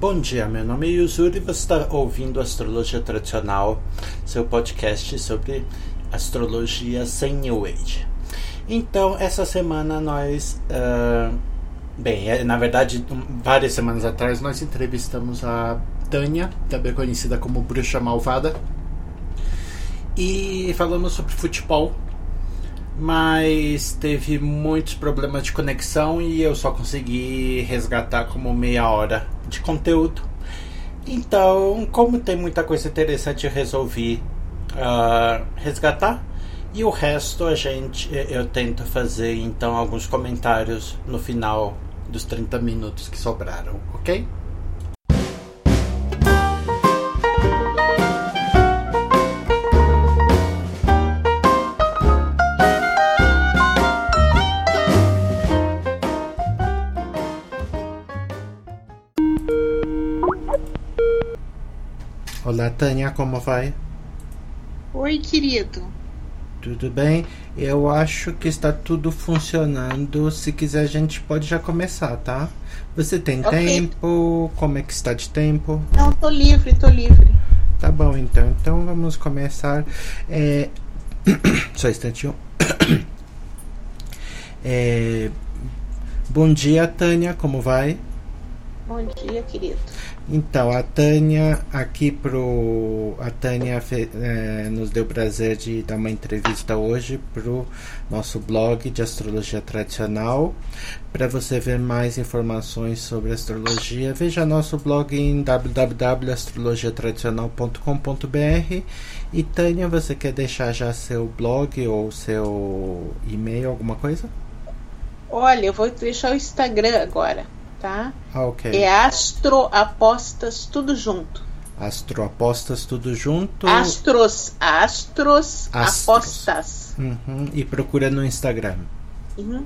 Bom dia, meu nome é Yuzuri e você está ouvindo Astrologia Tradicional, seu podcast sobre astrologia sem New Age. Então, essa semana nós. Uh, bem, é, na verdade, várias semanas atrás nós entrevistamos a Tânia, também conhecida como Bruxa Malvada, e falamos sobre futebol mas teve muitos problemas de conexão e eu só consegui resgatar como meia hora de conteúdo. Então, como tem muita coisa interessante, eu resolvi uh, resgatar. E o resto a gente eu tento fazer então alguns comentários no final dos 30 minutos que sobraram, ok? Olá, Tânia, como vai? Oi, querido. Tudo bem? Eu acho que está tudo funcionando. Se quiser, a gente pode já começar, tá? Você tem okay. tempo? Como é que está de tempo? Não, tô livre, tô livre. Tá bom, então. Então vamos começar. É... Só um instantinho. É... Bom dia, Tânia, como vai? Bom dia, querido. Então, a Tânia aqui pro. A Tânia é, nos deu o prazer de dar uma entrevista hoje pro nosso blog de astrologia tradicional. Para você ver mais informações sobre astrologia, veja nosso blog em www.astrologiatradicional.com.br. E Tânia, você quer deixar já seu blog ou seu e-mail, alguma coisa? Olha, eu vou deixar o Instagram agora tá? Ah, ok. É Astroapostas tudo junto. Astroapostas tudo junto. Astros, astros, astros. apostas. Uhum. E procura no Instagram. Uhum.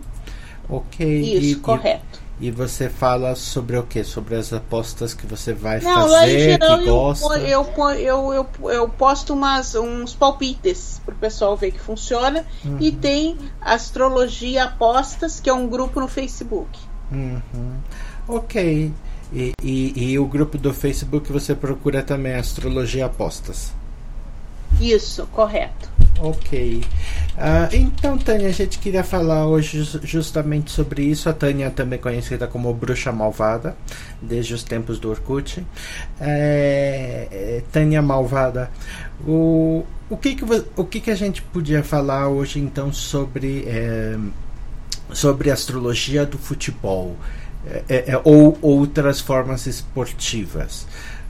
Ok. Isso, e, correto. E, e, você fala sobre o que? Sobre as apostas que você vai Não, fazer, lá que gosta? Eu, eu, eu, eu, posto umas, uns palpites para o pessoal ver que funciona. Uhum. E tem Astrologia Apostas, que é um grupo no Facebook. Uhum. Ok. E, e, e, o grupo do Facebook você procura também Astrologia Apostas. Isso, correto. Ok. Uh, então, Tânia, a gente queria falar hoje justamente sobre isso. A Tânia também conhecida como Bruxa Malvada, desde os tempos do Orkut. É, é, Tânia Malvada, o, o, que, que, o que, que a gente podia falar hoje então sobre. É, sobre astrologia do futebol é, é, ou outras formas esportivas.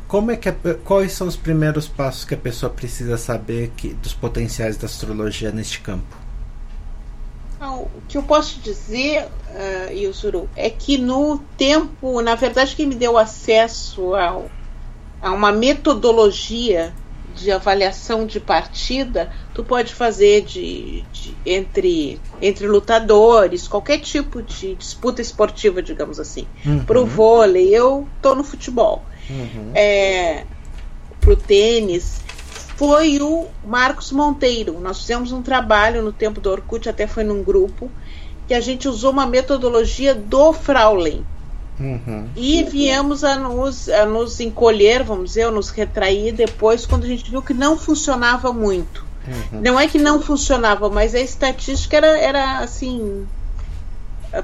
Como é que quais são os primeiros passos que a pessoa precisa saber que, dos potenciais da astrologia neste campo? o que eu posso dizer, uh, é que no tempo, na verdade, quem me deu acesso ao, a uma metodologia de avaliação de partida, tu pode fazer de, de, entre, entre lutadores, qualquer tipo de disputa esportiva, digamos assim. Uhum. Pro vôlei, eu tô no futebol. Uhum. É, pro tênis, foi o Marcos Monteiro. Nós fizemos um trabalho no tempo do Orkut, até foi num grupo, que a gente usou uma metodologia do Fraulein. Uhum. E viemos a nos, a nos encolher, vamos dizer, a nos retrair depois, quando a gente viu que não funcionava muito. Uhum. Não é que não funcionava, mas a estatística era, era assim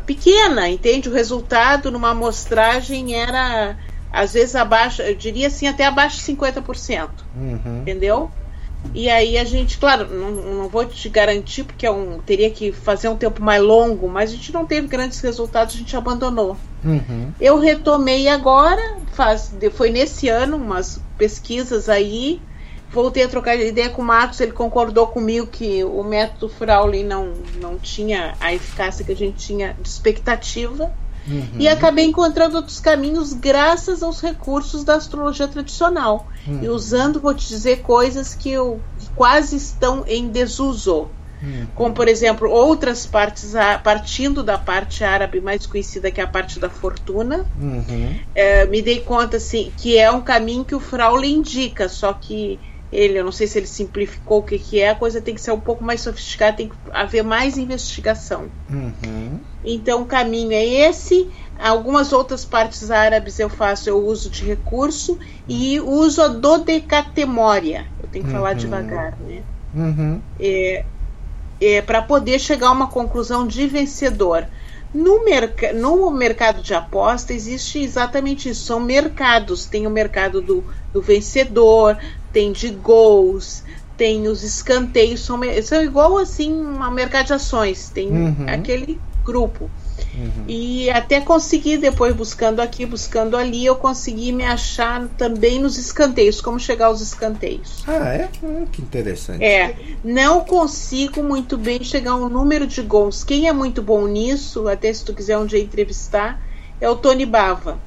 pequena, entende? O resultado numa amostragem era às vezes abaixo, eu diria assim, até abaixo de 50%. Uhum. Entendeu? E aí a gente, claro, não, não vou te garantir, porque é um, teria que fazer um tempo mais longo, mas a gente não teve grandes resultados, a gente abandonou. Uhum. Eu retomei agora, faz, foi nesse ano, umas pesquisas aí. Voltei a trocar ideia com o Marcos, ele concordou comigo que o método Fraulein não, não tinha a eficácia que a gente tinha de expectativa. Uhum. E acabei encontrando outros caminhos graças aos recursos da astrologia tradicional. Uhum. E usando, vou te dizer, coisas que, eu, que quase estão em desuso. Uhum. Como, por exemplo, outras partes, partindo da parte árabe mais conhecida, que é a parte da fortuna, é, me dei conta assim, que é um caminho que o Fraule indica, só que ele, eu não sei se ele simplificou o que, que é, a coisa tem que ser um pouco mais sofisticada, tem que haver mais investigação. Uhum. Então o caminho é esse. Algumas outras partes árabes eu faço, eu uso de recurso e uso a dodecatemória. Eu tenho que uhum. falar devagar, né? Uhum. É, é, para poder chegar a uma conclusão de vencedor. No, merc no mercado de aposta existe exatamente isso. São mercados. Tem o mercado do, do vencedor, tem de gols, tem os escanteios. São, são igual assim um mercado de ações. Tem uhum. aquele grupo. Uhum. E até consegui, depois buscando aqui, buscando ali, eu consegui me achar também nos escanteios, como chegar aos escanteios. Ah, é? Hum, que interessante. É, não consigo muito bem chegar ao número de gols. Quem é muito bom nisso, até se tu quiser um dia entrevistar, é o Tony Bava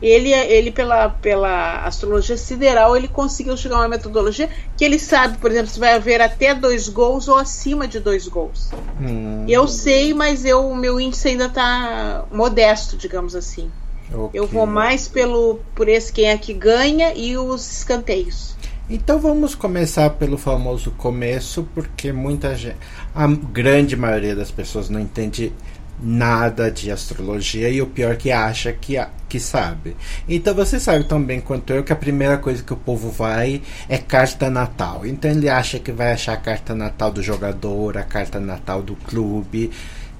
ele, ele pela, pela astrologia sideral, ele conseguiu chegar a uma metodologia que ele sabe, por exemplo, se vai haver até dois gols ou acima de dois gols. Hum. Eu sei, mas eu, o meu índice ainda está modesto, digamos assim. Okay. Eu vou mais pelo por esse quem é que ganha e os escanteios. Então vamos começar pelo famoso começo, porque muita gente, a grande maioria das pessoas não entende nada de astrologia e o pior que acha que, que sabe. Então você sabe tão bem quanto eu que a primeira coisa que o povo vai é carta natal. Então ele acha que vai achar a carta natal do jogador, a carta natal do clube.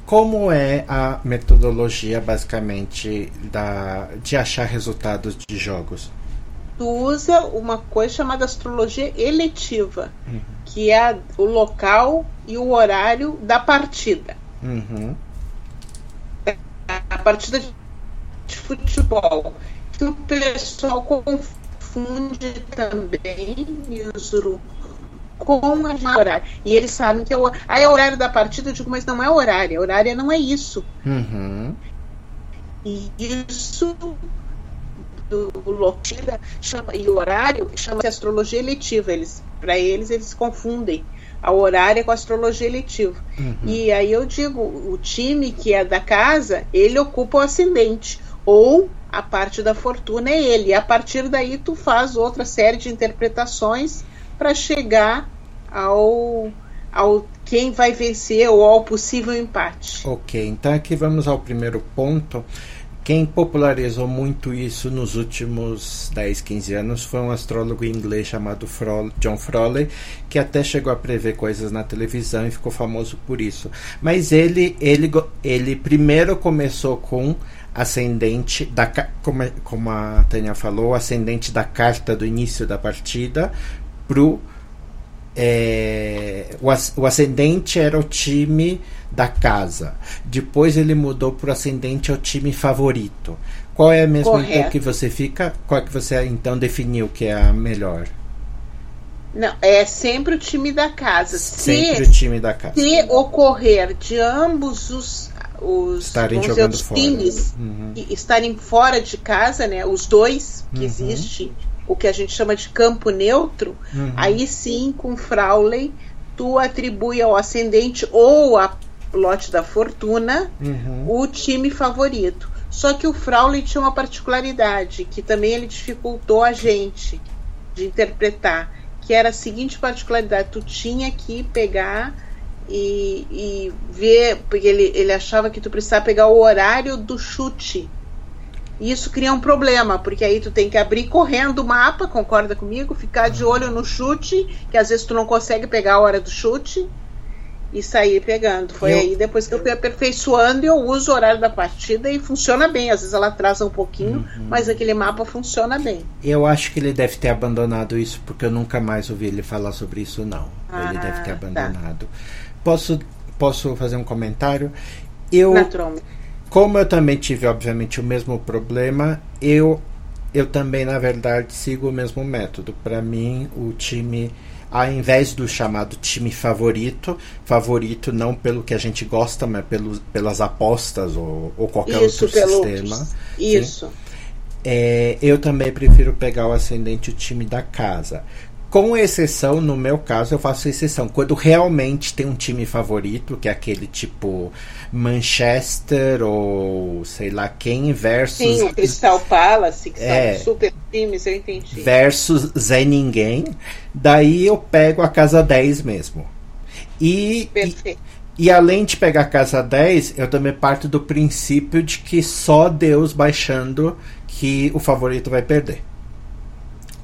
Como é a metodologia basicamente da, de achar resultados de jogos? Tu usa uma coisa chamada astrologia eletiva, uhum. que é o local e o horário da partida. Uhum a partida de futebol, que o pessoal confunde também, Yuzuru, com a horário. E eles sabem que é o, ah, é o horário da partida, eu digo, mas não é horário, horário não é isso. Uhum. E isso do Lotira chama, e o horário chama-se astrologia eletiva. Eles, para eles, eles confundem a horária com a astrologia eletiva. Uhum. E aí eu digo, o time que é da casa, ele ocupa o ascendente. Ou a parte da fortuna é ele. E a partir daí tu faz outra série de interpretações para chegar ao, ao quem vai vencer ou ao possível empate. Ok, então aqui vamos ao primeiro ponto quem popularizou muito isso nos últimos 10, 15 anos foi um astrólogo inglês chamado Fro John Frawley, que até chegou a prever coisas na televisão e ficou famoso por isso. Mas ele, ele, ele primeiro começou com ascendente da como, como a Tânia falou, ascendente da carta do início da partida pro é, o, o ascendente era o time da casa. Depois ele mudou para o ascendente ao time favorito. Qual é então, Correto. então que você fica? Qual é que você então definiu que é a melhor? Não, é sempre o time da casa. Sempre se, o time da casa. Se ocorrer de ambos os os, estarem jogando os fora. times uhum. estarem fora de casa, né? Os dois que uhum. existe o que a gente chama de campo neutro, uhum. aí sim, com Fraulein, tu atribui ao ascendente ou a lote da fortuna uhum. o time favorito. Só que o Fraulein tinha uma particularidade que também ele dificultou a gente de interpretar, que era a seguinte particularidade: tu tinha que pegar e, e ver, porque ele, ele achava que tu precisava pegar o horário do chute e isso cria um problema, porque aí tu tem que abrir correndo o mapa, concorda comigo? Ficar de olho no chute, que às vezes tu não consegue pegar a hora do chute e sair pegando. Foi eu... aí depois que eu fui aperfeiçoando eu uso o horário da partida e funciona bem. Às vezes ela atrasa um pouquinho, uhum. mas aquele mapa funciona bem. Eu acho que ele deve ter abandonado isso, porque eu nunca mais ouvi ele falar sobre isso, não. Ah, ele deve ter tá. abandonado. Tá. Posso, posso fazer um comentário? Eu, como eu também tive, obviamente, o mesmo problema, eu, eu também, na verdade, sigo o mesmo método. Para mim, o time, ao invés do chamado time favorito, favorito não pelo que a gente gosta, mas pelo, pelas apostas ou, ou qualquer Isso, outro sistema. Isso. É, eu também prefiro pegar o ascendente, o time da casa. com exceção, no meu caso, eu faço exceção. Quando realmente tem um time favorito, que é aquele tipo Manchester ou sei lá quem versus. Sim, o Crystal Palace, que É. são super times, eu entendi. versus Zé Ninguém. Daí eu pego a casa 10 mesmo. E, e, e além de pegar a casa 10, eu também parto do princípio de que só Deus baixando que o favorito vai perder.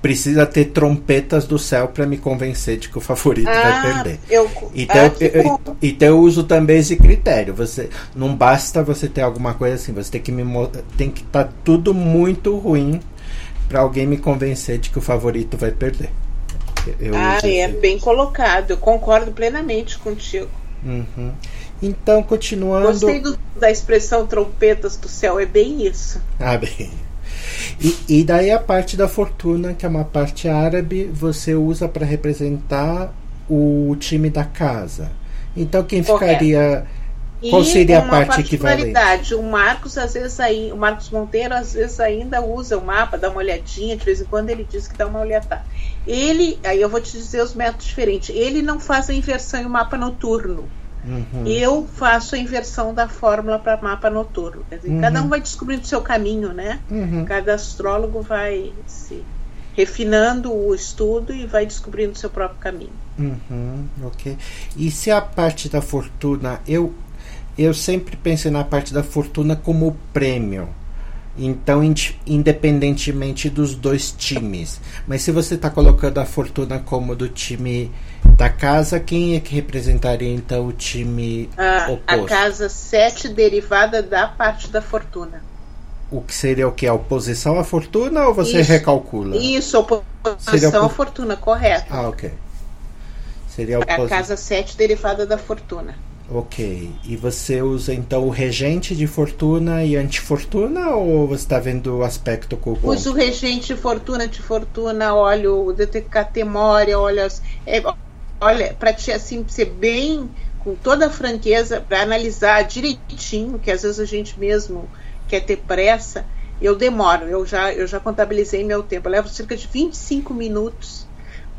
Precisa ter trompetas do céu para me convencer de que o favorito vai Ah, perder. eu, Então, ah, eu, eu- então eu uso também esse critério. Você não basta você ter alguma coisa assim. Você tem que me tem que estar tudo muito ruim para alguém me convencer de que o favorito vai perder. Eu Ah, é esse- bem colocado. Eu concordo plenamente contigo. Uhum. Então continuando. Gostei do- da expressão trompetas do céu, é bem isso. Ah, bem. E, e daí a parte da fortuna, que é uma parte árabe, você usa para representar o time da casa. Então quem Correto. ficaria Qual e seria a uma parte equivalente? o Marcos às vezes aí, o Marcos Monteiro às vezes ainda usa o mapa, dá uma olhadinha, de vez em quando ele diz que dá uma olhada. Ele, aí eu vou te dizer os métodos diferentes. Ele não faz a inversão em mapa noturno. Uhum. Eu faço a inversão da fórmula para mapa noturno. Dizer, Uhum. Cada um vai descobrindo o seu caminho, né? Uhum. Cada astrólogo vai se refinando o estudo e vai descobrindo o seu próprio caminho. Uhum, ok. E se a parte da fortuna, eu eu sempre pensei na parte da fortuna como prêmio. Então, independentemente dos dois times. Mas se você está colocando a fortuna como do time da casa, quem é que representaria então o time A, a oposto? casa 7 derivada da parte da fortuna. O que seria o que? A oposição à fortuna ou você Isso. recalcula? Isso, oposição opo- à fortuna, correto. Ah, ok. Seria a É a casa 7 derivada da fortuna. Ok. E você usa então o regente de fortuna e antifortuna ou você está vendo o aspecto com o? Uso regente, fortuna de fortuna, olho o detecatemória, olha, as- é, olha, para te assim ser bem com toda a franqueza para analisar direitinho, que às vezes a gente mesmo quer ter pressa, eu demoro, eu já eu já contabilizei meu tempo, eu levo cerca de 25 minutos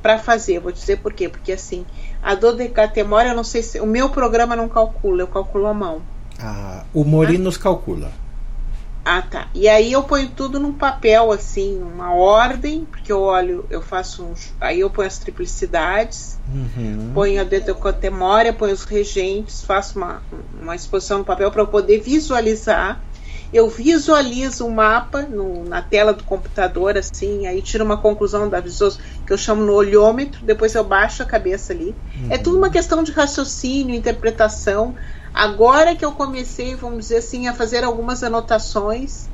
para fazer. Vou dizer por quê? Porque assim, a dodecatemória, eu não sei se o meu programa não calcula, eu calculo à mão. Ah, o Mori nos calcula. Ah, tá. E aí eu ponho tudo num papel, assim, uma ordem, porque eu olho, eu faço uns. Aí eu ponho as triplicidades, Uhum. ponho a detecotemória, ponho os regentes, faço uma, uma exposição no papel para eu poder visualizar. Eu visualizo o mapa no- na tela do computador, assim, aí tiro uma conclusão da visão que eu chamo no olhômetro, depois eu baixo a cabeça ali. É tudo uma questão de raciocínio, interpretação. Agora que eu comecei, vamos dizer assim, a fazer algumas anotações,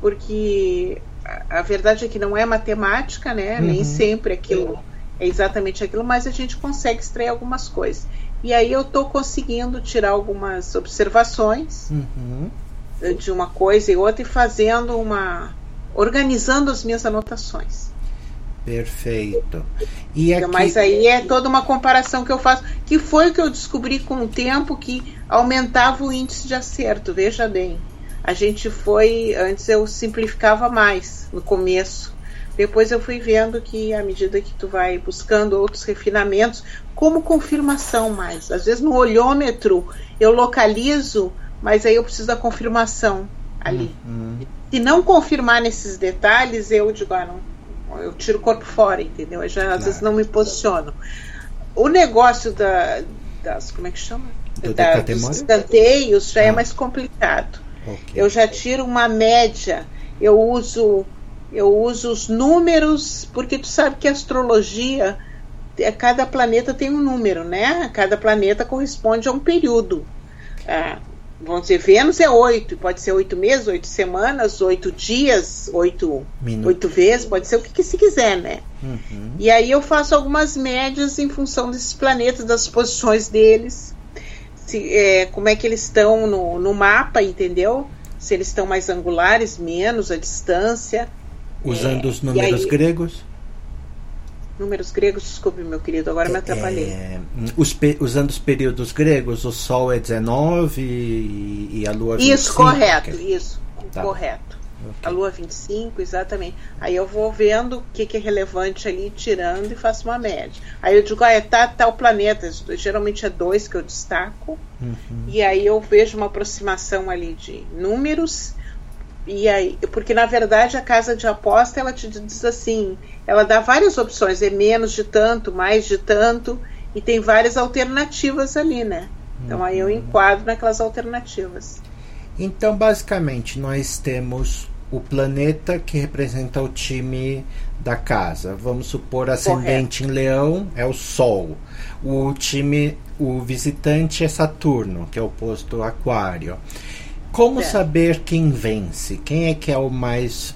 porque a, a verdade é que não é matemática, né? Nem Uhum. sempre aquilo é exatamente aquilo, mas a gente consegue extrair algumas coisas. E aí eu estou conseguindo tirar algumas observações Uhum. de uma coisa e outra e fazendo uma. organizando as minhas anotações. Perfeito. E aqui, Mas aí é toda uma comparação que eu faço, que foi o que eu descobri com o tempo que aumentava o índice de acerto. Veja bem, a gente foi, antes eu simplificava mais no começo. Depois eu fui vendo que à medida que tu vai buscando outros refinamentos, como confirmação mais. Às vezes no olhômetro eu localizo, mas aí eu preciso da confirmação ali. Uhum. Se não confirmar nesses detalhes, eu digo, ah, não, eu tiro o corpo fora, entendeu? Eu já às Claro. vezes não me posiciono. O negócio da, das, como é que chama? Do Da- dos escanteios já é Ah. mais complicado. Ok. Eu já tiro uma média, eu uso eu uso os números, porque tu sabe que a astrologia, é, cada planeta tem um número, né? Cada planeta corresponde a um período. Ah, vamos dizer, Vênus é oito, pode ser oito meses, oito semanas, oito dias, oito, Minuto. oito vezes, pode ser o que, que se quiser, né? Uhum. E aí eu faço algumas médias em função desses planetas, das posições deles, se, é, como é que eles estão no, no mapa, entendeu? Se eles estão mais angulares, menos, a distância. Usando os e números aí- gregos? Números gregos, desculpe, meu querido, agora me atrapalhei. É, os usando os períodos gregos, o Sol é 19 e, e a Lua 25. isso, correto, isso, Tá. correto. Okay. A Lua 25, exatamente. Aí eu vou vendo o que, que, é relevante ali, tirando e faço uma média. Aí eu digo, ah, é tal planeta. Geralmente é dois que eu destaco. Uhum. E aí eu vejo uma aproximação ali de números. E aí, porque na verdade a casa de aposta ela te diz assim, ela dá várias opções, é menos de tanto, mais de tanto, e tem várias alternativas ali, né? Então aí eu uhum. enquadro naquelas alternativas. Então, basicamente, nós temos o planeta que representa o time da casa. Vamos supor ascendente Correto. em Leão é o Sol. O time, o visitante é Saturno, que é o oposto Aquário. Como é. saber quem vence? Quem é que é o mais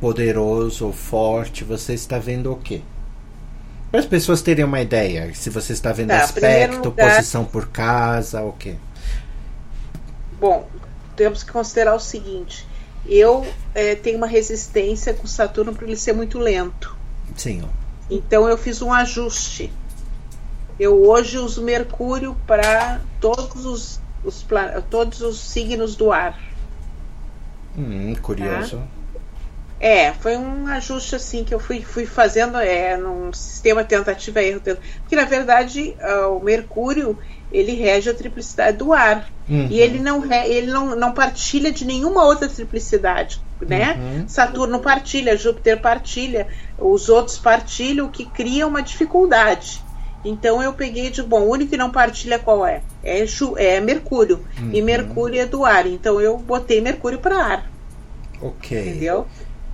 poderoso ou forte? Você está vendo o quê? Para as pessoas terem uma ideia, se você está vendo tá, aspecto, lugar... posição por casa, o quê? Bom, temos que considerar o seguinte: eu é, tenho uma resistência com Saturno para ele ser muito lento. Sim. Então eu fiz um ajuste. Eu hoje uso Mercúrio para todos os, os todos os signos do ar. Hum, curioso. Tá? É, foi um ajuste assim que eu fui, fui fazendo é, num sistema tentativa erro. Porque na verdade uh, o Mercúrio ele rege a triplicidade do ar. Uhum. E ele não ele não, não partilha de nenhuma outra triplicidade, né? Uhum. Saturno partilha, Júpiter partilha, os outros partilham, o que cria uma dificuldade. Então eu peguei de bom, o único que não partilha qual é? É, é Mercúrio. Uhum. E Mercúrio é do ar. Então eu botei Mercúrio para ar. Ok. Entendeu?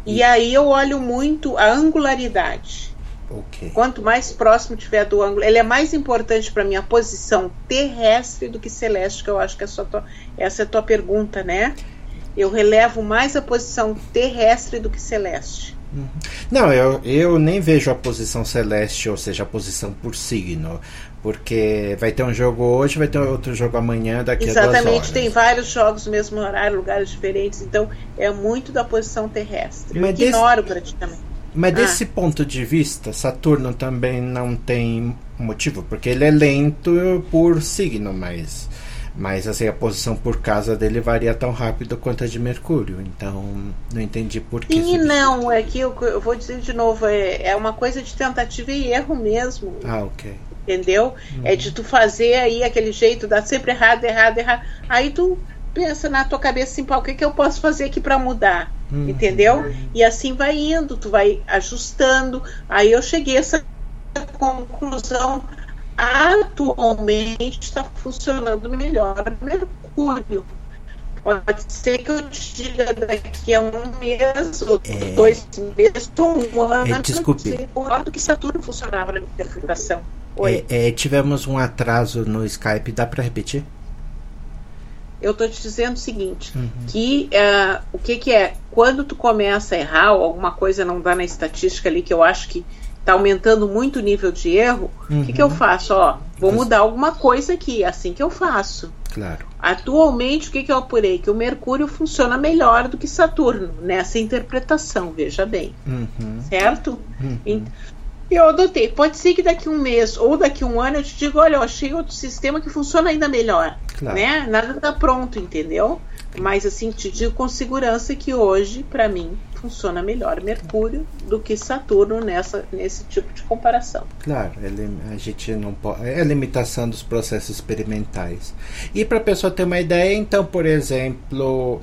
E aí eu olho muito a angularidade. Okay. Quanto mais próximo tiver do ângulo, ele é mais importante para minha posição terrestre do que celeste, que eu acho que é tua, essa é a tua pergunta, né? Eu relevo mais a posição terrestre do que celeste. Não, eu, eu nem vejo a posição celeste, ou seja, a posição por signo. Porque vai ter um jogo hoje, vai ter outro jogo amanhã, daqui Exatamente, a duas horas. Exatamente, tem vários jogos no mesmo horário, lugares diferentes, então é muito da posição terrestre. Mas eu ignoro desse, praticamente. Mas ah. desse ponto de vista, Saturno também não tem motivo, porque ele é lento por signo, mas, mas assim, a posição por casa dele varia tão rápido quanto a de Mercúrio. Então, não entendi por que. Sim, não, é que eu, eu, vou dizer de novo, é, é uma coisa de tentativa e erro mesmo. Ah, ok entendeu? Uhum. É de tu fazer aí aquele jeito, dá sempre errado, errado, errado. Aí tu pensa na tua cabeça assim, pá, o que, que eu posso fazer aqui para mudar? Uhum. Entendeu? E assim vai indo, tu vai ajustando. Aí eu cheguei a essa conclusão. Atualmente está funcionando melhor Mercúrio. Pode ser que eu te diga daqui a um mês, ou é... dois meses, ou um ano, é, desculpe. do que Saturno funcionava na minha fundação. É, é, tivemos um atraso no Skype, dá para repetir? Eu estou te dizendo o seguinte, uhum. que uh, o que, que é, quando tu começa a errar, ou alguma coisa não dá na estatística ali, que eu acho que está aumentando muito o nível de erro, o uhum. que, que eu uhum. faço? Ó, vou mudar alguma coisa aqui, é assim que eu faço. Claro. Atualmente, o que, que eu apurei? Que o Mercúrio funciona melhor do que Saturno, nessa interpretação, veja bem. Uhum. Certo? Uhum. E eu adotei. Pode ser que daqui um mês ou daqui um ano eu te diga, olha, eu achei outro sistema que funciona ainda melhor. Claro. Né? Nada está pronto, entendeu? Mas assim, te digo com segurança que hoje, para mim, funciona melhor Mercúrio do que Saturno nessa, nesse tipo de comparação. Claro, a gente não pode. É a limitação dos processos experimentais. E para a pessoa ter uma ideia, então, por exemplo,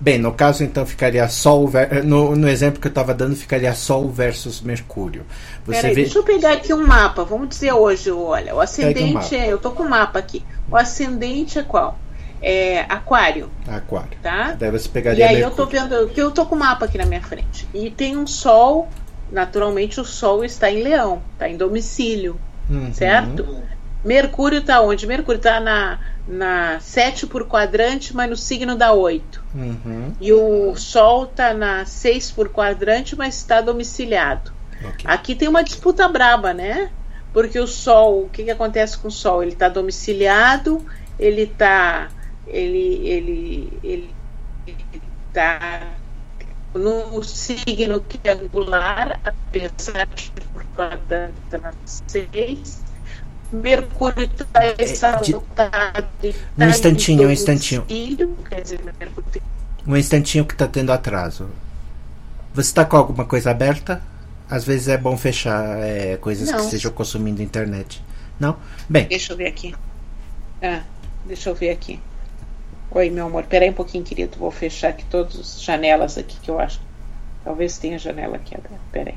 Bem, no caso então ficaria Sol no, no exemplo que eu estava dando ficaria Sol versus Mercúrio. Você Peraí, vê... Deixa eu pegar aqui um mapa. Vamos dizer hoje, olha, o ascendente um é, eu tô com o mapa aqui. O ascendente é qual? É Aquário. Aquário. Tá? Daí você pegaria. E aí Mercúrio. eu tô vendo que eu tô com o mapa aqui na minha frente e tem um Sol. Naturalmente o Sol está em Leão, está em domicílio, uhum. certo? Mercúrio está onde? Mercúrio está na, na 7 por quadrante, mas no signo da 8. Uhum. E o Sol está na 6 por quadrante, mas está domiciliado. Okay. Aqui tem uma disputa braba, né? Porque o Sol, o que, que acontece com o Sol? Ele está domiciliado, ele está. Ele, ele, ele, ele tá no signo triangular, apesar de por tá na 6 Mercúrio está exaltado. Um instantinho, um instantinho. quer dizer, Mercúrio Um instantinho que está tendo atraso. Você está com alguma coisa aberta? Às vezes é bom fechar é, coisas Não. que estejam consumindo internet. Não? Bem, Deixa eu ver aqui. Ah, deixa eu ver aqui. Oi, meu amor. Peraí um pouquinho, querido. Vou fechar aqui todas as janelas aqui que eu acho. Talvez tenha janela aqui aberta. Peraí.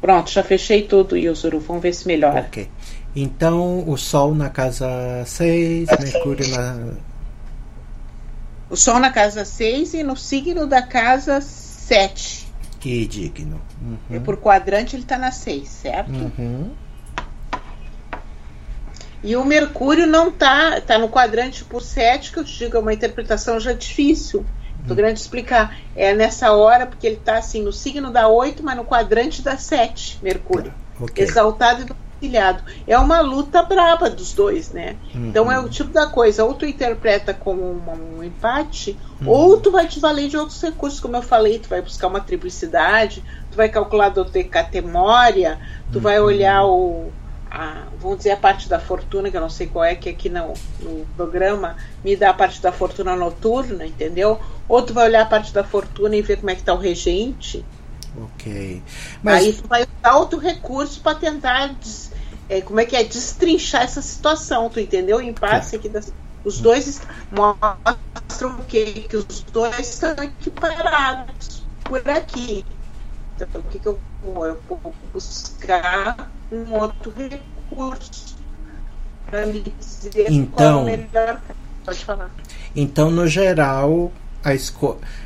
Pronto, já fechei tudo, Yuzuru. Vamos ver se melhora. ok. Então, o Sol na casa 6, Mercúrio na. O Sol na casa 6 e no signo da casa 7. E digno. E Uhum. por quadrante ele está na 6, certo? Uhum. E o Mercúrio não tá, tá no quadrante por 7, que eu te digo, é uma interpretação já difícil. Tô querendo te explicar. É nessa hora, porque ele tá assim no signo da 8, mas no quadrante da 7, Mercúrio. Ok. Exaltado e domiciliado. É uma luta braba dos dois, né? Então é o tipo da coisa, ou tu interpreta como um, um empate, ou tu vai te valer de outros recursos, como eu falei, tu vai buscar uma triplicidade, tu vai calcular do decatemória, tu vai olhar o. A, vamos dizer a parte da fortuna, que eu não sei qual é, que aqui no, no programa me dá a parte da fortuna noturna, entendeu? Ou tu vai olhar a parte da fortuna e ver como é que tá o regente. Ok. Mas Aí tu vai usar outro recurso para tentar des- é, como é que é destrinchar essa situação, tu entendeu? O impasse aqui das, os dois mostram o quê? Que os dois estão equiparados por aqui. Então, o que, que eu vou? Eu vou buscar um outro recurso para me dizer Então- qual é o melhor. Pode falar. Então, no geral,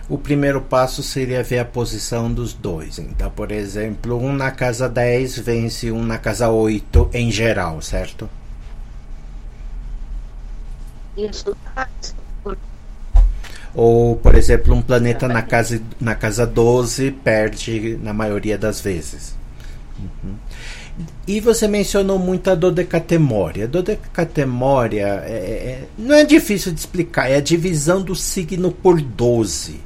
o primeiro passo seria ver a posição dos dois. Então, por exemplo, um na casa 10 vence um na casa 8 em geral, certo? Isso. Ou, por exemplo, um planeta na casa, na casa 12 perde na maioria das vezes. Uhum. E você mencionou muito a dodecatemória. A dodecatemória é, é- não é difícil de explicar, é a divisão do signo por 12.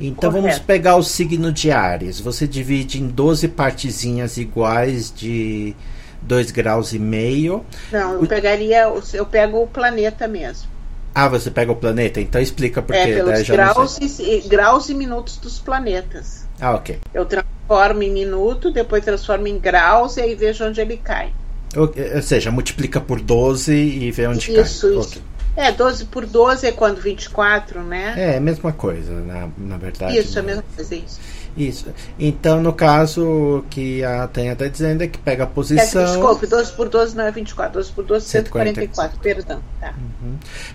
Então vamos Correto. pegar o signo de Ares. Você divide em 12 partezinhas iguais de 2 graus e meio. Não, eu O- pegaria, eu pego o planeta mesmo. Ah, você pega o planeta? Então explica por É, quê. pelos não graus e, graus e minutos dos planetas. Ah, ok. Eu transformo em minuto, depois transformo em graus e aí vejo onde ele cai. Ou, ou seja, multiplica por 12 e vê onde Isso, cai. isso. Ok. É, 12 por 12 é quando 24, né? É, a mesma coisa, na, na verdade. isso, é a né? mesma coisa, isso. Isso. Então, no caso, o que a Tânia está dizendo é que pega a É, posição, desculpe, 12 por 12 não é 24, 12 por 12 é 144, 144, perdão. Tá.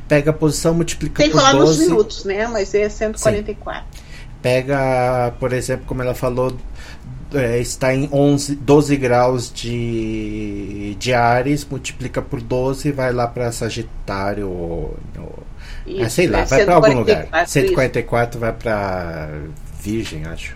pega a posição, multiplica Tem que por falar nos 12, minutos, né? Mas é 144. Pega, por exemplo, como ela falou, é, está em 11, 12 graus de, de Ares, multiplica por 12 e vai lá para Sagitário. ou- ou- ah, sei lá, é vai para algum lugar. 144, isso. 144 vai para Virgem, acho.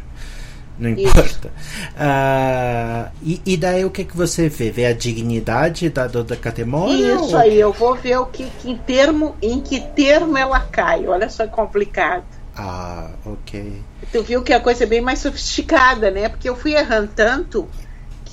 Não Isso. importa. Ah, e, e daí o que, que você vê? Vê a dignidade da dodecatemônia? Isso ou- aí, eu vou ver o que, que em termo, em que termo ela cai. Olha só que complicado. Ah, ok. Tu viu que a coisa é bem mais sofisticada, né? Porque eu fui errando tanto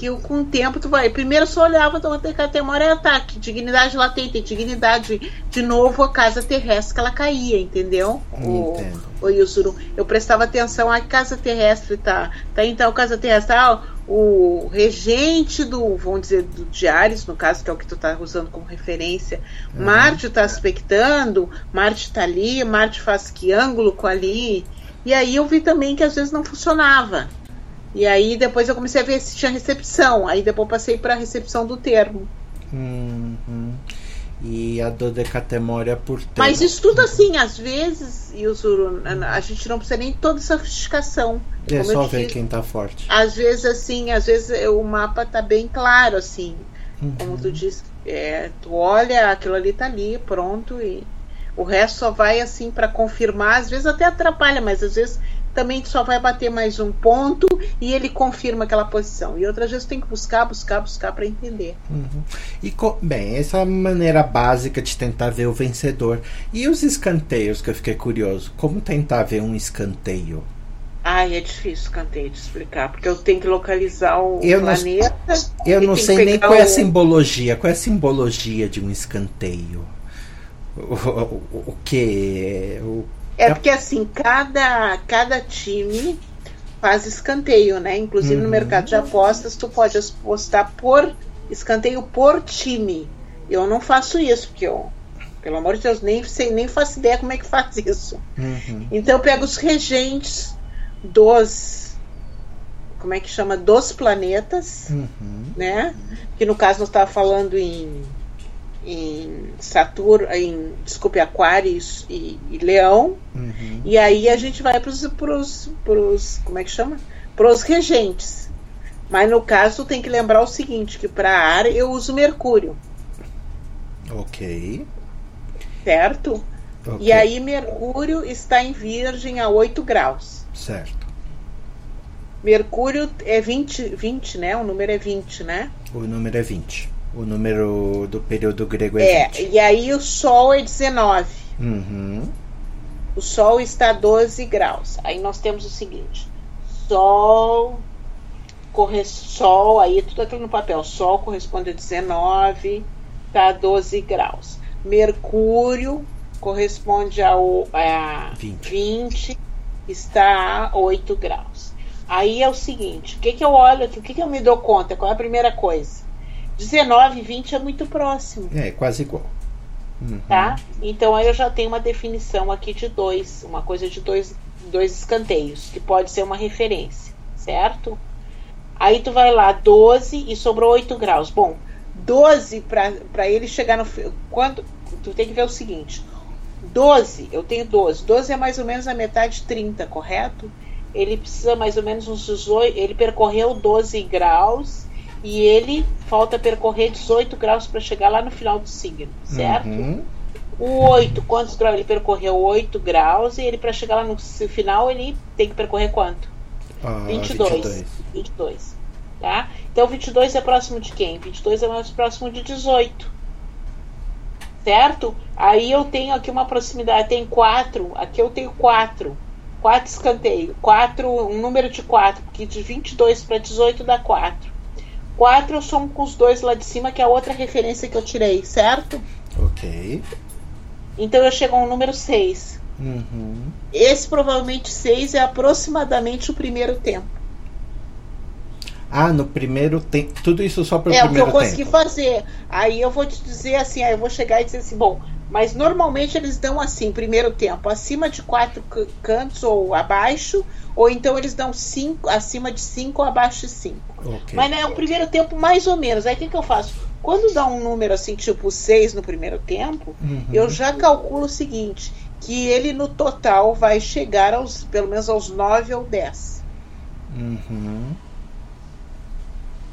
que eu, com o tempo tu vai. Primeiro eu só olhava do decatemora e ataque, dignidade latente, dignidade. De novo a casa terrestre que ela caía, entendeu? O, Entendo. o Yuzuru. Eu prestava atenção a casa terrestre tá. Tá então, casa terrestre, ah, o regente do, vamos dizer, do Ares, no caso, que é o que tu tá usando como referência. Marte tá aspectando, Marte tá ali, Marte faz que ângulo com ali. E aí eu vi também que às vezes não funcionava. E aí depois eu comecei a ver se tinha recepção. Aí depois passei para a recepção do termo. Uhum. E a dodecatemória por termo. Mas isso tudo assim, às vezes, Yuzuru, a gente não precisa nem toda essa sofisticação. É Como só ver quem tá forte. Às vezes assim, às vezes é, o mapa tá bem claro, assim. Uhum. Como tu disse, é, tu olha, aquilo ali tá ali, pronto, e o resto só vai assim para confirmar, às vezes até atrapalha, mas às vezes também só vai bater mais um ponto e ele confirma aquela posição. E outras vezes tem que buscar, buscar, buscar para entender. Uhum. E bem, essa é a maneira básica de tentar ver o vencedor. E os escanteios que eu fiquei curioso, como tentar ver um escanteio? Ai, é difícil, cantei de explicar, porque eu tenho que localizar o Eu não- planeta. Eu e não sei nem qual é a o- simbologia. Qual é a simbologia de um escanteio? O, o, o que? O... É porque assim, cada, cada time faz escanteio, né? Inclusive uhum. no mercado de apostas, tu pode apostar por escanteio por time. Eu não faço isso, porque eu, pelo amor de Deus, nem sei, nem faço ideia como é que faz isso. Uhum. Então eu pego os regentes dos como é que chama dos planetas, uhum. né? Que no caso nós estava falando em em Saturno, em desculpe, Aquários e, e Leão. Uhum. E aí a gente vai para os como é que chama? Para os regentes. Mas no caso tem que lembrar o seguinte, que para ar eu uso Mercúrio. Ok. Certo? Okay. E aí Mercúrio está em Virgem a 8 graus. Certo. Mercúrio é 20, 20, né? O número é 20, né? O número é 20. O número do período grego é, é 20. e aí o Sol é 19. Uhum. O Sol está a 12 graus. Aí nós temos o seguinte: Sol, corre, Sol, aí tudo aquilo no papel. Sol corresponde a 19, está a 12 graus. Mercúrio corresponde ao, a 20. 20, está a 8 graus. Aí é o seguinte: o que, que eu olho aqui? O que, que eu me dou conta? Qual é a primeira coisa? 19 e 20 é muito próximo. É, quase igual. Uhum. Tá? Então aí eu já tenho uma definição aqui de dois, uma coisa de dois, dois escanteios, que pode ser uma referência, certo? Aí tu vai lá, 12 e sobrou 8 graus. Bom, 12 para ele chegar no. Quando, tu tem que ver o seguinte: 12, eu tenho 12. 12 é mais ou menos a metade de 30, correto? Ele precisa mais ou menos uns 18. Ele percorreu 12 graus e ele falta percorrer 18 graus para chegar lá no final do signo, certo? Uhum. O 8, quantos graus? Ele percorreu 8 graus e ele para chegar lá no final ele tem que percorrer quanto? Ah, 22. 22. 22. Tá? Então 22 é próximo de quem? 22 é mais próximo de 18. Certo? Aí eu tenho aqui uma proximidade, tem 4, aqui eu tenho 4. 4 escanteio, 4, um número de 4, porque de 22 para 18 dá 4. 4 eu somo com os dois lá de cima, que é a outra referência que eu tirei, certo? Ok. Então eu chego a um número 6. Uhum. Esse provavelmente 6 é aproximadamente o primeiro tempo. Ah, no primeiro tempo. Tudo isso só para o é, primeiro tempo. É o que eu consegui tempo. fazer. Aí eu vou te dizer assim, aí eu vou chegar e dizer assim, bom, mas normalmente eles dão assim, primeiro tempo, acima de quatro cantos ou abaixo, ou então eles dão cinco, acima de cinco ou abaixo de cinco. Okay. Mas é o primeiro tempo mais ou menos. Aí o que, que eu faço? Quando dá um número assim, tipo 6 no primeiro tempo, uhum. eu já calculo o seguinte, que ele no total vai chegar aos pelo menos aos 9 ou 10. Uhum.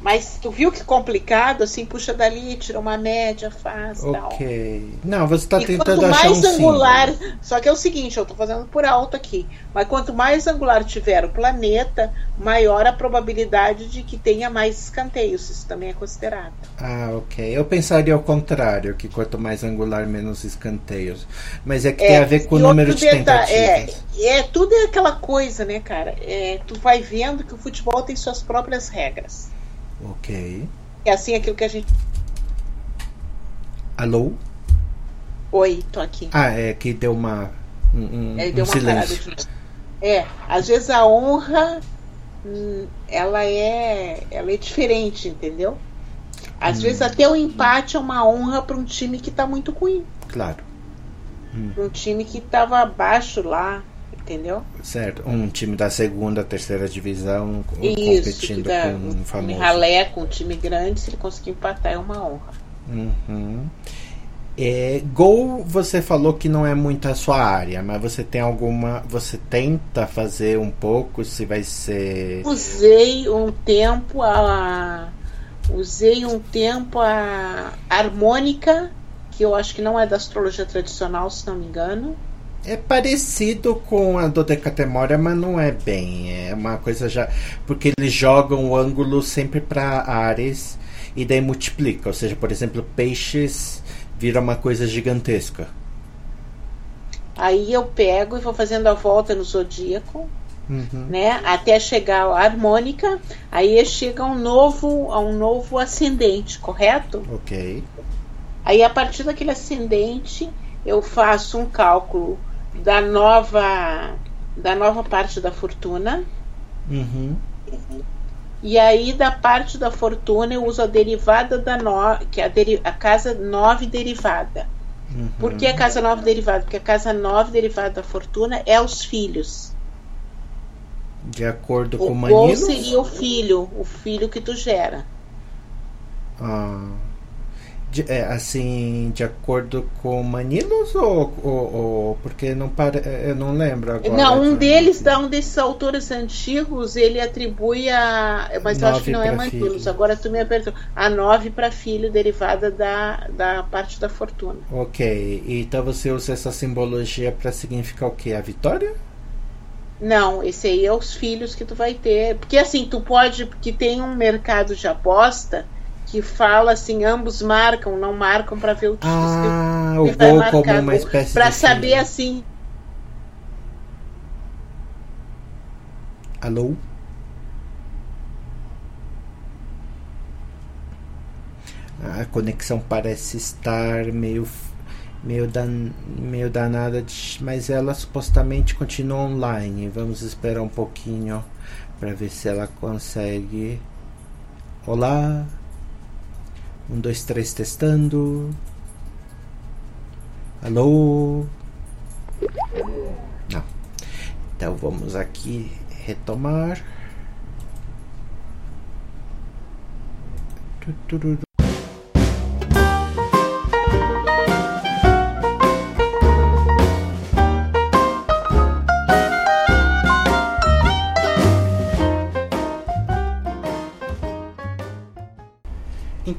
Mas tu viu que complicado, assim, puxa dali, tira uma média, faz Ok. Tal. Não, você está tentando quanto mais um angular, símbolo. só que é o seguinte, eu estou fazendo por alto aqui, mas quanto mais angular tiver o planeta, maior a probabilidade de que tenha mais escanteios, isso também é considerado. Ah, ok. Eu pensaria ao contrário, que quanto mais angular, menos escanteios. Mas é que é, tem a ver com o número de tentativas. É, é, tudo é aquela coisa, né, cara? É, tu vai vendo que o futebol tem suas próprias regras. Ok. É assim aquilo que a gente. Alô? Oi, tô aqui. Ah, é que deu uma. Um, um, é, deu um uma silêncio. De... É, às vezes a honra hum, ela é ela é diferente, entendeu? Às hum. vezes até o empate é uma honra para um time que está muito ruim. Claro. Hum. Um time que estava abaixo lá, entendeu? Certo, um time da segunda, terceira divisão Isso, competindo dá, com um famoso. Um ralé com um time grande, se ele conseguir empatar é uma honra. Uhum. É, gol, você falou que não é muito a sua área, mas você tem alguma. Você tenta fazer um pouco, se vai ser. Usei um tempo a. Usei um tempo a harmônica, que eu acho que não é da astrologia tradicional, se não me engano. É parecido com a do Decatemória, mas não é bem. É uma coisa já. Porque eles jogam o ângulo sempre para Ares e daí multiplica. Ou seja, por exemplo, peixes vira uma coisa gigantesca. Aí eu pego e vou fazendo a volta no zodíaco, uhum. né? Até chegar a harmônica. Aí chega um novo, a um novo ascendente, correto? Ok. Aí a partir daquele ascendente eu faço um cálculo da nova da nova parte da fortuna. Uhum. E aí, da parte da fortuna, eu uso a derivada da no, que é a, deri, a casa 9 derivada. Uhum. Por que a casa 9 derivada? Porque a casa 9 derivada da fortuna é os filhos. De acordo o com o Manilo? seria o filho, o filho que tu gera. Ah. De, é, assim, de acordo com Manilos ou, ou, ou, porque não pare, eu não lembro agora. Não, um deles, da um desses autores antigos, ele atribui a, mas eu acho que não é Manilos. Filho. Agora tu me apertou. A nove para filho derivada da, da parte da fortuna. Ok, então você usa essa simbologia para significar o que? A vitória? Não, esse aí é os filhos que tu vai ter, porque assim tu pode, porque tem um mercado de aposta que fala assim, ambos marcam, não marcam para ver o time. Ah, o gol como uma espécie Para saber filme. assim. Alô? A conexão parece estar meio meio, dan, meio danada, mas ela supostamente continua online. Vamos esperar um pouquinho para ver se ela consegue. Olá. Um, dois, três, testando. Alô? Não. Então vamos aqui retomar.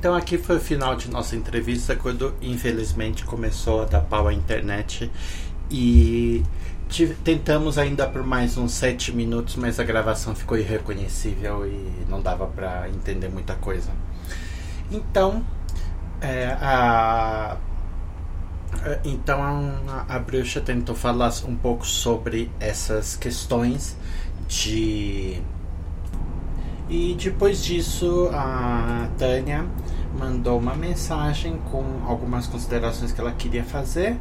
Então aqui foi o final de nossa entrevista quando infelizmente começou a dar pau a internet e tentamos ainda por mais uns sete minutos, mas a gravação ficou irreconhecível e não dava para entender muita coisa. Então é, a então a, a bruxa tentou falar um pouco sobre essas questões de e depois disso, a Tânia mandou uma mensagem com algumas considerações que ela queria fazer.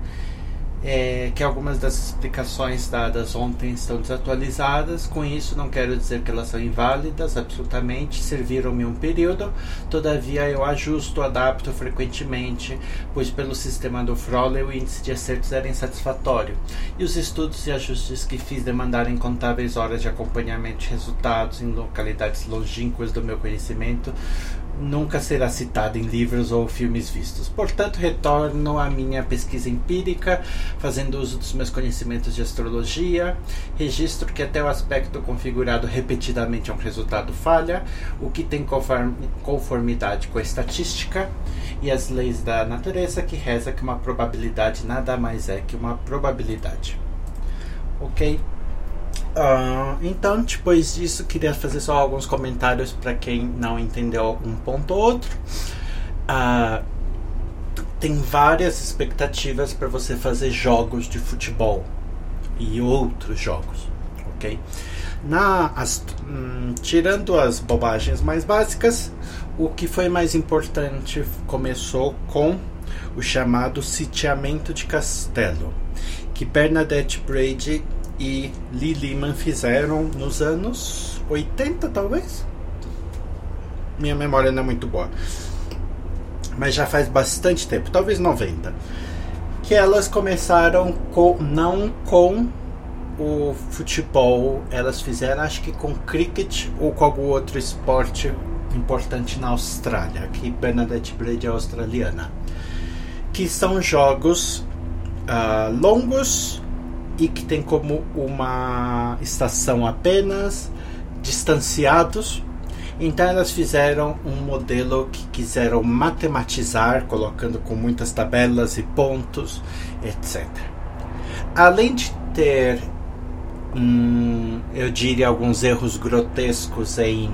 É, que algumas das explicações dadas ontem estão desatualizadas. Com isso, não quero dizer que elas são inválidas, absolutamente. Serviram-me um período, todavia, eu ajusto, adapto frequentemente, pois, pelo sistema do Froley, o índice de acertos era insatisfatório. E os estudos e ajustes que fiz demandaram incontáveis horas de acompanhamento de resultados em localidades longínquas do meu conhecimento, nunca será citado em livros ou filmes vistos. Portanto, retorno à minha pesquisa empírica, fazendo uso dos meus conhecimentos de astrologia, registro que até o aspecto configurado repetidamente é um resultado falha, o que tem conformidade com a estatística e as leis da natureza, que reza que uma probabilidade nada mais é que uma probabilidade. Ok? Uh, então, depois disso, queria fazer só alguns comentários para quem não entendeu um ponto ou outro. Uh, tem várias expectativas para você fazer jogos de futebol e outros jogos, ok? Na, as, hum, tirando as bobagens mais básicas, o que foi mais importante começou com o chamado sitiamento de castelo, que Bernadette Brady e Lee fizeram nos anos 80, talvez. Minha memória não é muito boa. Mas já faz bastante tempo, talvez 90. Que elas começaram com não com o futebol, elas fizeram acho que com cricket ou com algum outro esporte importante na Austrália, que Bernadette Brady é australiana. Que são jogos uh, longos e que tem como uma estação apenas distanciados. Então elas fizeram um modelo que quiseram matematizar, colocando com muitas tabelas e pontos, etc. Além de ter, hum, eu diria, alguns erros grotescos em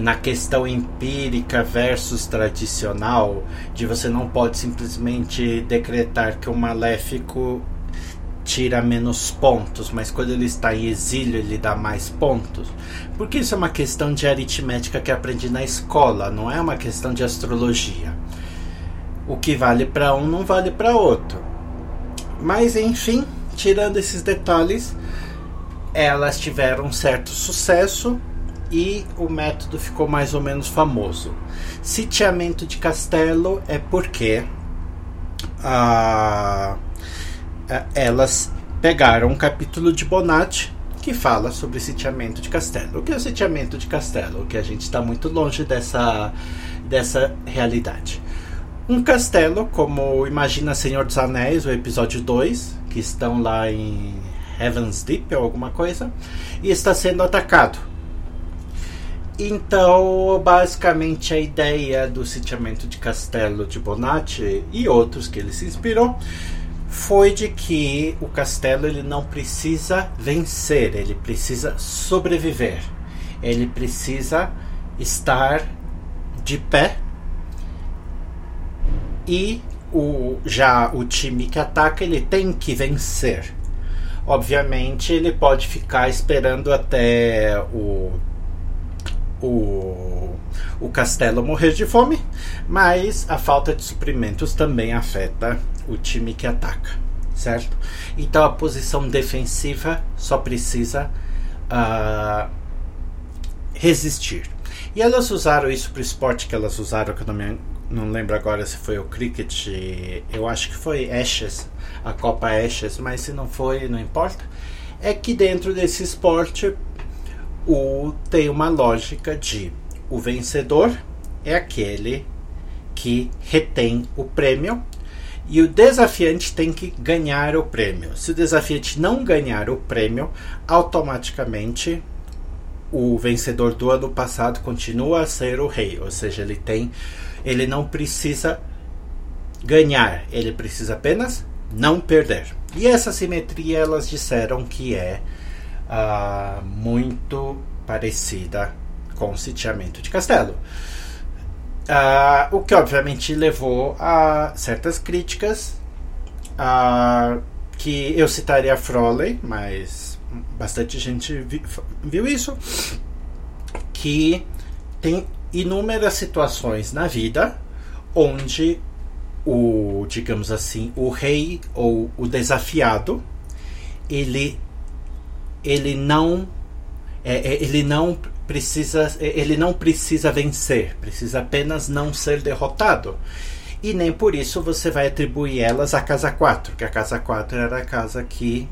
na questão empírica versus tradicional, de você não pode simplesmente decretar que o maléfico tira menos pontos, mas quando ele está em exílio ele dá mais pontos. Porque isso é uma questão de aritmética que aprendi na escola, não é uma questão de astrologia. o que vale para um não vale para outro. Mas enfim, tirando esses detalhes, elas tiveram um certo sucesso e o método ficou mais ou menos famoso. Sitiamento de castelo é porque ah, elas pegaram um capítulo de Bonatti que fala sobre sitiamento de castelo. O que é o sitiamento de castelo? Que a gente está muito longe dessa, dessa realidade. Um castelo, como imagina Senhor dos Anéis, o episódio 2, que estão lá em Heaven's Deep ou alguma coisa, e está sendo atacado. Então, basicamente, a ideia do sitiamento de castelo de Bonatti e outros que ele se inspirou foi de que o castelo ele não precisa vencer, ele precisa sobreviver. Ele precisa estar de pé e o, já o time que ataca ele tem que vencer. Obviamente ele pode ficar esperando até o, o, o castelo morrer de fome, mas a falta de suprimentos também afeta o time que ataca, certo? Então a posição defensiva só precisa uh, resistir. E elas usaram isso para o esporte que elas usaram, que eu não, me, não lembro agora se foi o cricket, eu acho que foi Ashes, a Copa Ashes, mas se não foi, não importa. É que dentro desse esporte o, tem uma lógica de o vencedor é aquele que retém o prêmio e o desafiante tem que ganhar o prêmio. Se o desafiante não ganhar o prêmio, automaticamente o vencedor do ano passado continua a ser o rei, ou seja, ele tem ele não precisa ganhar, ele precisa apenas não perder. E essa simetria elas disseram que é uh, muito parecida com o sitiamento de castelo. Uh, o que obviamente levou a certas críticas, uh, que eu citaria Froley, mas bastante gente vi, viu isso, que tem inúmeras situações na vida onde o, digamos assim, o rei ou o desafiado, ele ele não é, é ele não precisa ele não precisa vencer, precisa apenas não ser derrotado. E nem por isso você vai atribuir elas à casa 4, que a casa 4 era a casa que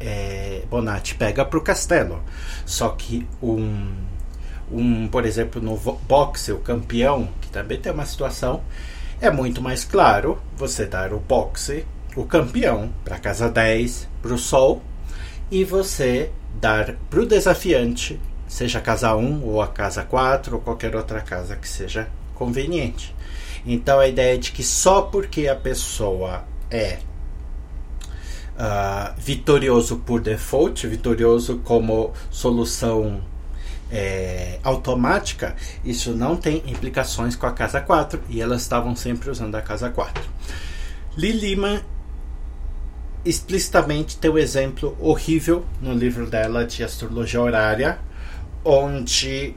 é, Bonatti pega para o castelo. Só que um, um, por exemplo, no boxe, o campeão, que também tem uma situação, é muito mais claro você dar o boxe, o campeão, para casa 10, para o sol, e você dar para o desafiante seja a casa 1 ou a casa 4 ou qualquer outra casa que seja conveniente. Então a ideia é de que só porque a pessoa é uh, vitorioso por default, vitorioso como solução é, automática, isso não tem implicações com a casa 4 e elas estavam sempre usando a casa 4. Liliman explicitamente tem um exemplo horrível no livro dela de astrologia horária, onde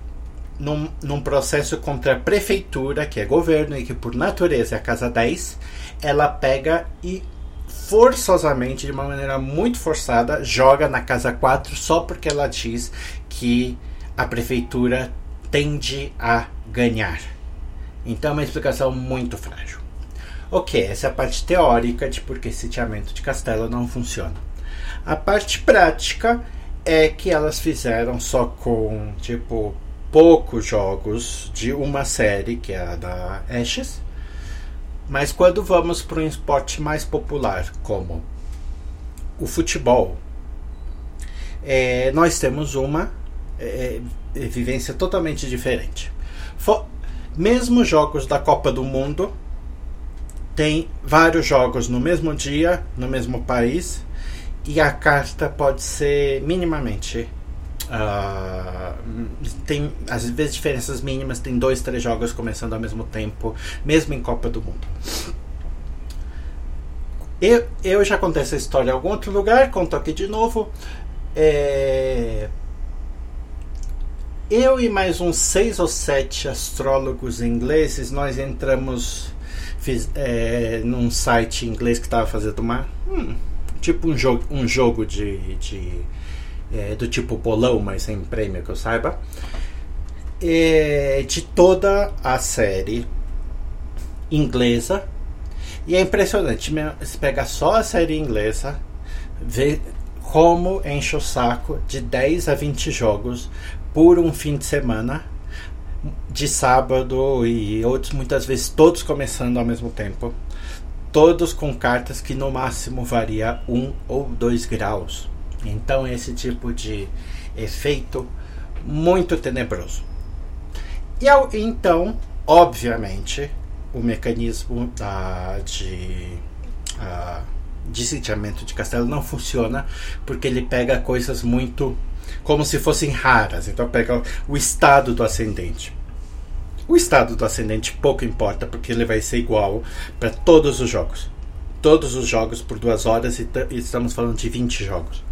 num, num, processo contra a prefeitura, que é governo e que por natureza é a casa 10, ela pega e forçosamente, de uma maneira muito forçada, joga na casa 4 só porque ela diz que a prefeitura tende a ganhar. Então é uma explicação muito frágil. Ok, essa é a parte teórica de por que sitiamento de castelo não funciona. A parte prática é que elas fizeram só com, tipo, poucos jogos de uma série, que é a da Ashes. Mas quando vamos para um esporte mais popular, como o futebol, é, nós temos uma é, é vivência totalmente diferente. For, mesmo jogos da Copa do Mundo, tem vários jogos no mesmo dia, no mesmo país, e a carta pode ser minimamente. Uh, tem às vezes diferenças mínimas, tem dois, três jogos começando ao mesmo tempo, mesmo em Copa do Mundo. Eu, eu já contei essa história em algum outro lugar, conto aqui de novo. É, eu e mais uns seis ou sete astrólogos ingleses, nós entramos fiz, é, num site inglês que estava fazendo uma. Hum, tipo um jogo, um jogo de. de é, do tipo bolão, mas sem prêmio que eu saiba. É, de toda a série inglesa. E é impressionante, se pega só a série inglesa, vê como enche o saco de 10 a 20 jogos por um fim de semana de sábado e outros muitas vezes todos começando ao mesmo tempo, todos com cartas que no máximo varia um ou dois graus. Então esse tipo de efeito muito tenebroso. E então, obviamente, o mecanismo da, de sitiamento de castelo não funciona porque ele pega coisas muito como se fossem raras. Então pega o estado do ascendente. O estado do ascendente pouco importa porque ele vai ser igual para todos os jogos. Todos os jogos por duas horas e estamos falando de 20 jogos.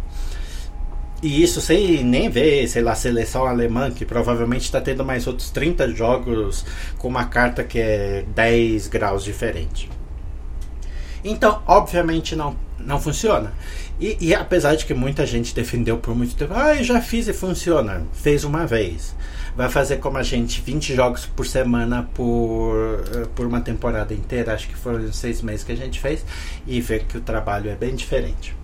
E isso sem nem ver, sei lá, a seleção alemã, que provavelmente está tendo mais outros 30 jogos com uma carta que é 10 graus diferente. Então, obviamente, não, não funciona. E, e, apesar de que muita gente defendeu por muito tempo, ah, eu já fiz e funciona, fez uma vez. Vai fazer como a gente, 20 jogos por semana por, eh, por uma temporada inteira, acho que foram seis meses que a gente fez, e ver que o trabalho é bem diferente.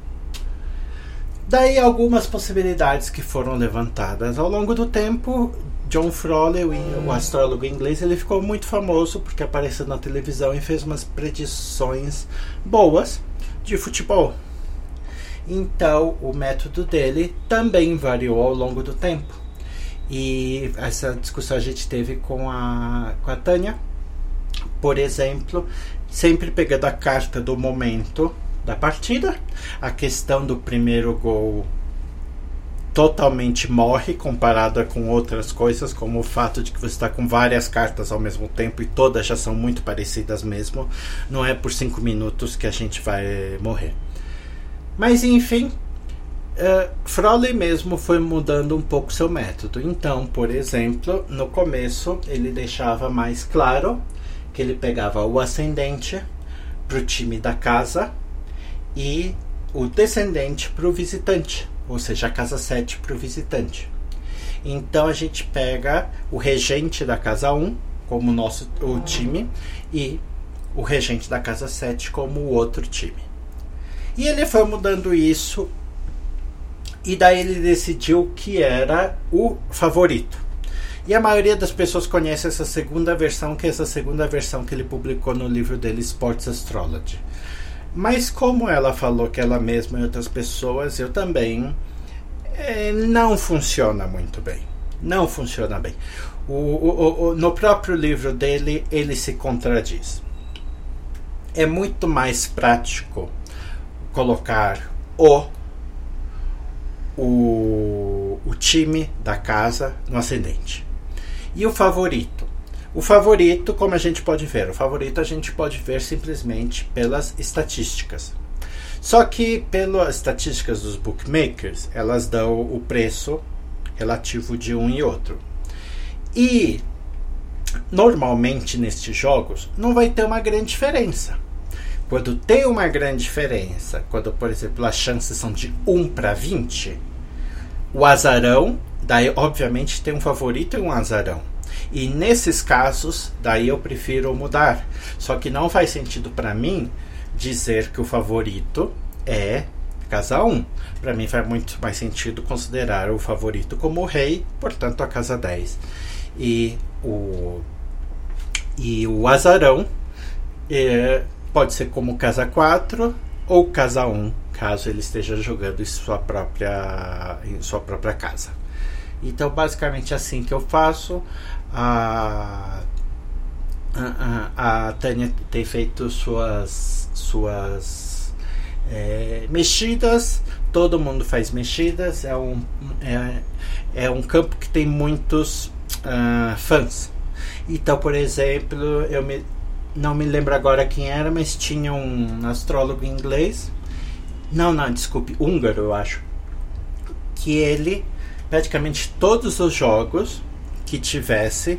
Daí algumas possibilidades que foram levantadas ao longo do tempo John Froley, o astrólogo inglês, ele ficou muito famoso porque apareceu na televisão e fez umas predições boas de futebol. Então, o método dele também variou ao longo do tempo. E essa discussão a gente teve com a, com a Tânia, por exemplo, sempre pegando a carta do momento da partida, a questão do primeiro gol totalmente morre comparada com outras coisas, como o fato de que você está com várias cartas ao mesmo tempo e todas já são muito parecidas mesmo. Não é por cinco minutos que a gente vai morrer. Mas enfim, uh, Froley mesmo foi mudando um pouco seu método. Então, por exemplo, no começo ele deixava mais claro que ele pegava o ascendente para o time da casa e o descendente para o visitante ou seja, a casa 7 para o visitante. Então a gente pega o regente da casa 1 como nosso o time e o regente da casa 7 como o outro time. E ele foi mudando isso e daí ele decidiu que era o favorito. E a maioria das pessoas conhece essa segunda versão, que é essa segunda versão que ele publicou no livro dele Sports Astrology. Mas como ela falou que ela mesma e outras pessoas, eu também é, não funciona muito bem. Não funciona bem. O, o, o, no próprio livro dele, ele se contradiz. É muito mais prático colocar o, o, o time da casa no ascendente. E o favorito? O favorito, como a gente pode ver, o favorito a gente pode ver simplesmente pelas estatísticas. Só que pelas estatísticas dos bookmakers, elas dão o preço relativo de um e outro. E normalmente nestes jogos não vai ter uma grande diferença. Quando tem uma grande diferença, quando por exemplo as chances são de 1 para 20, o azarão, daí obviamente tem um favorito e um azarão. E nesses casos, daí eu prefiro mudar. Só que não faz sentido para mim dizer que o favorito é casa 1. Para mim faz muito mais sentido considerar o favorito como o rei, portanto a casa 10. E o e o azarão é, pode ser como casa 4 ou casa 1, caso ele esteja jogando em sua própria em sua própria casa. Então, basicamente assim que eu faço. A, a, a, Tânia tem feito suas, suas é, mexidas. Todo mundo faz mexidas. É um, é, é um campo que tem muitos uh, fãs. Então, por exemplo, eu me, não me lembro agora quem era, mas tinha um astrólogo inglês. Não, não, desculpe, húngaro, eu acho. Que ele praticamente todos os jogos que tivesse,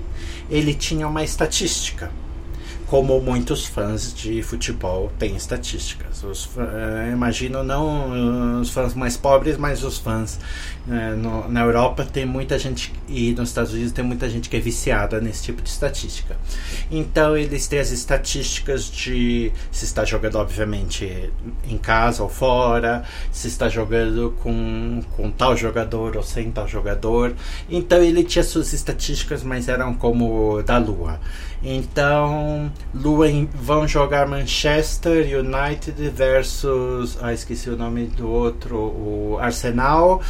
ele tinha uma estatística. como muitos fãs de futebol têm estatísticas. Os, uh, imagino não os fãs mais pobres, mas os fãs uh, no, na Europa tem muita gente e nos Estados Unidos tem muita gente que é viciada nesse tipo de estatística. Então eles têm as estatísticas de se está jogando obviamente em casa ou fora, se está jogando com, com tal jogador ou sem tal jogador. Então ele tinha suas estatísticas, mas eram como da Lua. Então, Lua vão jogar Manchester United versus. Ah, esqueci o nome do outro, o Arsenal,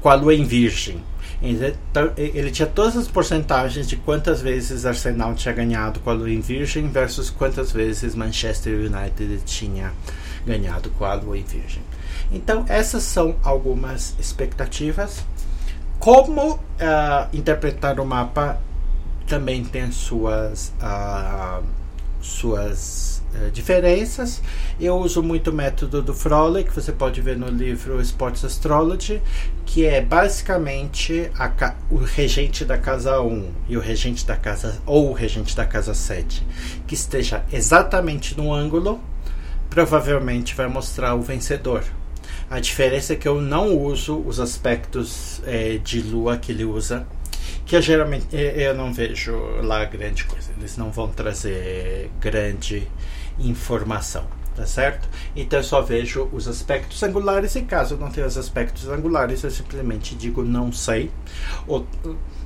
com a Lua em Virgem. Então, ele tinha todas as porcentagens de quantas vezes Arsenal tinha ganhado com a Lua em Virgem versus quantas vezes Manchester United tinha ganhado com a Lua em Virgem. Então, essas são algumas expectativas. Como uh, interpretar o mapa também tem suas, uh, suas uh, diferenças. Eu uso muito o método do Froley, que você pode ver no livro Sports Astrology, que é basicamente a, o regente da casa 1 e o regente da casa ou o regente da casa 7 que esteja exatamente no ângulo, provavelmente vai mostrar o vencedor. A diferença é que eu não uso os aspectos eh, de lua que ele usa que eu, geralmente eu não vejo lá grande coisa. Eles não vão trazer grande informação, tá certo? Então eu só vejo os aspectos angulares e caso não tenha os aspectos angulares, eu simplesmente digo não sei. Ou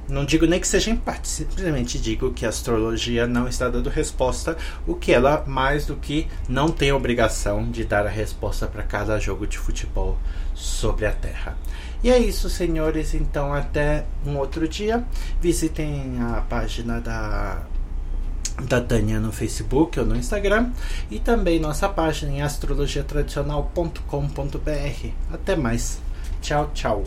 não digo nem que seja empate, simplesmente digo que a astrologia não está dando resposta, o que ela mais do que não tem obrigação de dar a resposta para cada jogo de futebol sobre a Terra. E é isso, senhores. Então, até um outro dia. Visitem a página da da Tânia no Facebook ou no Instagram e também nossa página em astrologiatradicional.com.br. Até mais. Tchau, tchau.